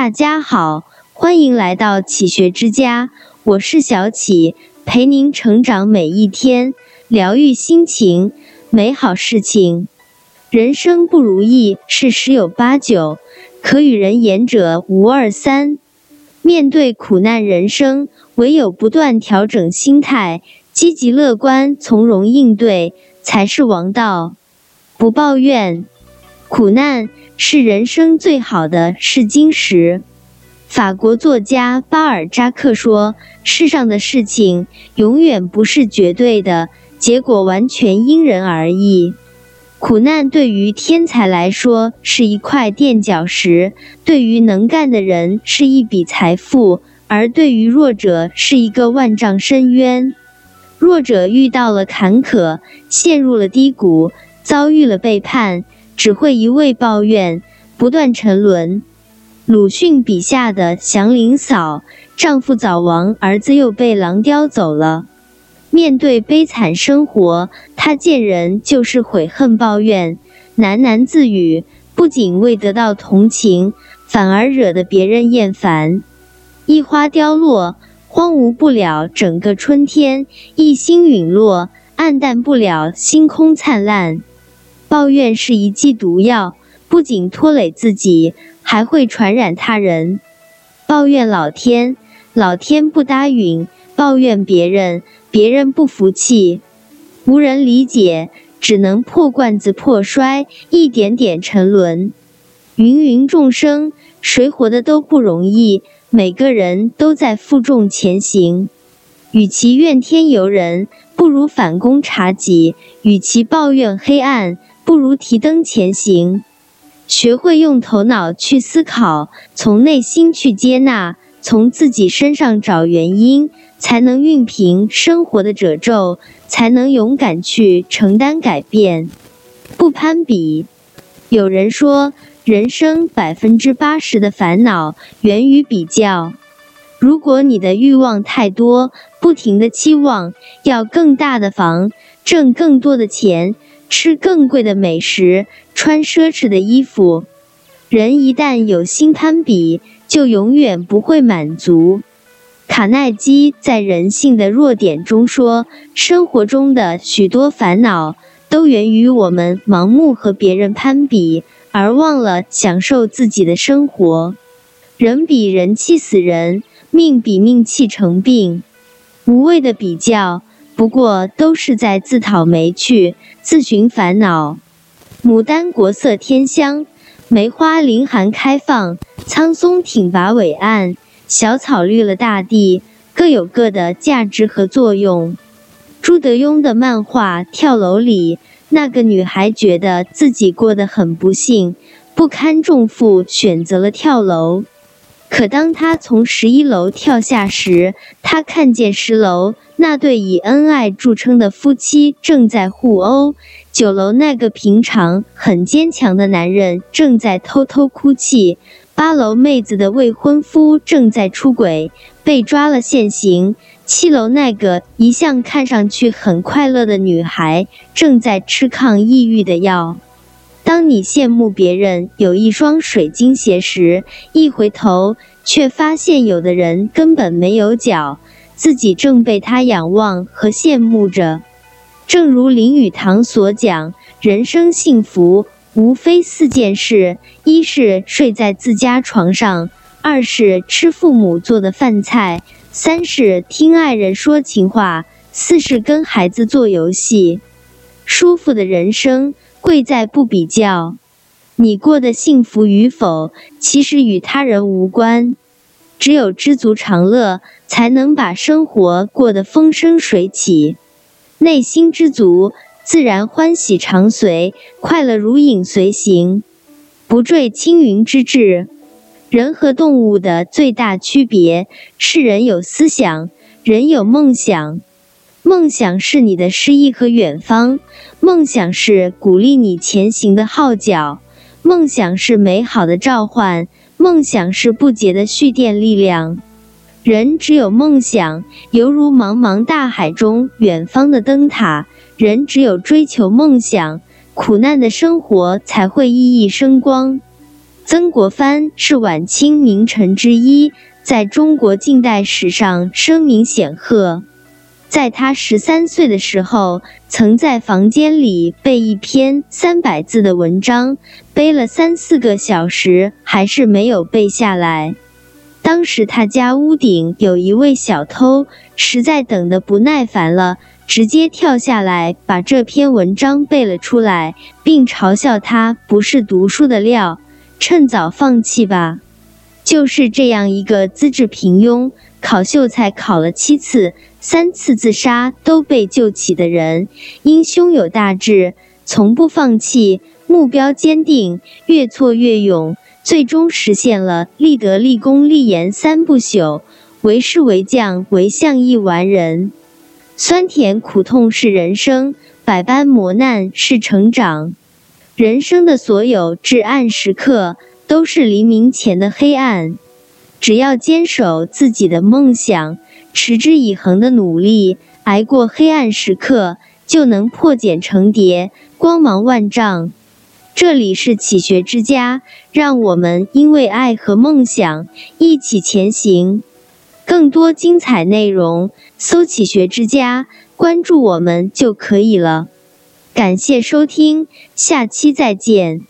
大家好，欢迎来到启学之家，我是小启，陪您成长每一天，疗愈心情，美好事情。人生不如意事十有八九，可与人言者无二三。面对苦难人生，唯有不断调整心态，积极乐观，从容应对，才是王道。不抱怨，苦难是人生最好的试金石。法国作家巴尔扎克说：“世上的事情永远不是绝对的，结果完全因人而异。”苦难对于天才来说是一块垫脚石，对于能干的人是一笔财富，而对于弱者是一个万丈深渊。弱者遇到了坎坷，陷入了低谷，遭遇了背叛，只会一味抱怨，不断沉沦。鲁迅笔下的祥林嫂，丈夫早亡，儿子又被狼叼走了。面对悲惨生活，他见人就是悔恨抱怨，喃喃自语，不仅未得到同情，反而惹得别人厌烦。一花凋落，荒芜不了整个春天；一星陨落，暗淡不了星空灿烂。抱怨是一剂毒药，不仅拖累自己，还会传染他人。抱怨老天，老天不答应；抱怨别人。别人不服气，无人理解，只能破罐子破摔，一点点沉沦。芸芸众生，谁活的都不容易，每个人都在负重前行。与其怨天尤人，不如反躬察己；与其抱怨黑暗，不如提灯前行。学会用头脑去思考，从内心去接纳，从自己身上找原因。才能熨平生活的褶皱，才能勇敢去承担改变。不攀比。有人说，人生百分之八十的烦恼源于比较。如果你的欲望太多，不停的期望要更大的房，挣更多的钱，吃更贵的美食，穿奢侈的衣服，人一旦有心攀比，就永远不会满足。卡耐基在《人性的弱点》中说：“生活中的许多烦恼都源于我们盲目和别人攀比，而忘了享受自己的生活。人比人气死人，命比命气成病。无谓的比较，不过都是在自讨没趣，自寻烦恼。牡丹国色天香，梅花凌寒开放，苍松挺拔伟岸。”小草绿了大地，各有各的价值和作用。朱德庸的漫画《跳楼》里，那个女孩觉得自己过得很不幸，不堪重负，选择了跳楼。可当她从十一楼跳下时，她看见十楼那对以恩爱著称的夫妻正在互殴，九楼那个平常很坚强的男人正在偷偷哭泣。八楼妹子的未婚夫正在出轨，被抓了现行。七楼那个一向看上去很快乐的女孩正在吃抗抑郁的药。当你羡慕别人有一双水晶鞋时，一回头却发现有的人根本没有脚，自己正被他仰望和羡慕着。正如林语堂所讲，人生幸福。无非四件事：一是睡在自家床上，二是吃父母做的饭菜，三是听爱人说情话，四是跟孩子做游戏。舒服的人生贵在不比较。你过得幸福与否，其实与他人无关。只有知足常乐，才能把生活过得风生水起。内心知足。自然欢喜常随，快乐如影随形，不坠青云之志。人和动物的最大区别是，人有思想，人有梦想。梦想是你的诗意和远方，梦想是鼓励你前行的号角，梦想是美好的召唤，梦想是不竭的蓄电力量。人只有梦想，犹如茫茫大海中远方的灯塔。人只有追求梦想，苦难的生活才会熠熠生光。曾国藩是晚清名臣之一，在中国近代史上声名显赫。在他十三岁的时候，曾在房间里背一篇三百字的文章，背了三四个小时，还是没有背下来。当时他家屋顶有一位小偷，实在等得不耐烦了，直接跳下来把这篇文章背了出来，并嘲笑他不是读书的料，趁早放弃吧。就是这样一个资质平庸。考秀才考了七次，三次自杀都被救起的人，因胸有大志，从不放弃，目标坚定，越挫越勇，最终实现了立德、立功、立言三不朽。为师为将，为相一完人。酸甜苦痛是人生，百般磨难是成长。人生的所有至暗时刻，都是黎明前的黑暗。只要坚守自己的梦想，持之以恒的努力，挨过黑暗时刻，就能破茧成蝶，光芒万丈。这里是启学之家，让我们因为爱和梦想一起前行。更多精彩内容，搜“启学之家”，关注我们就可以了。感谢收听，下期再见。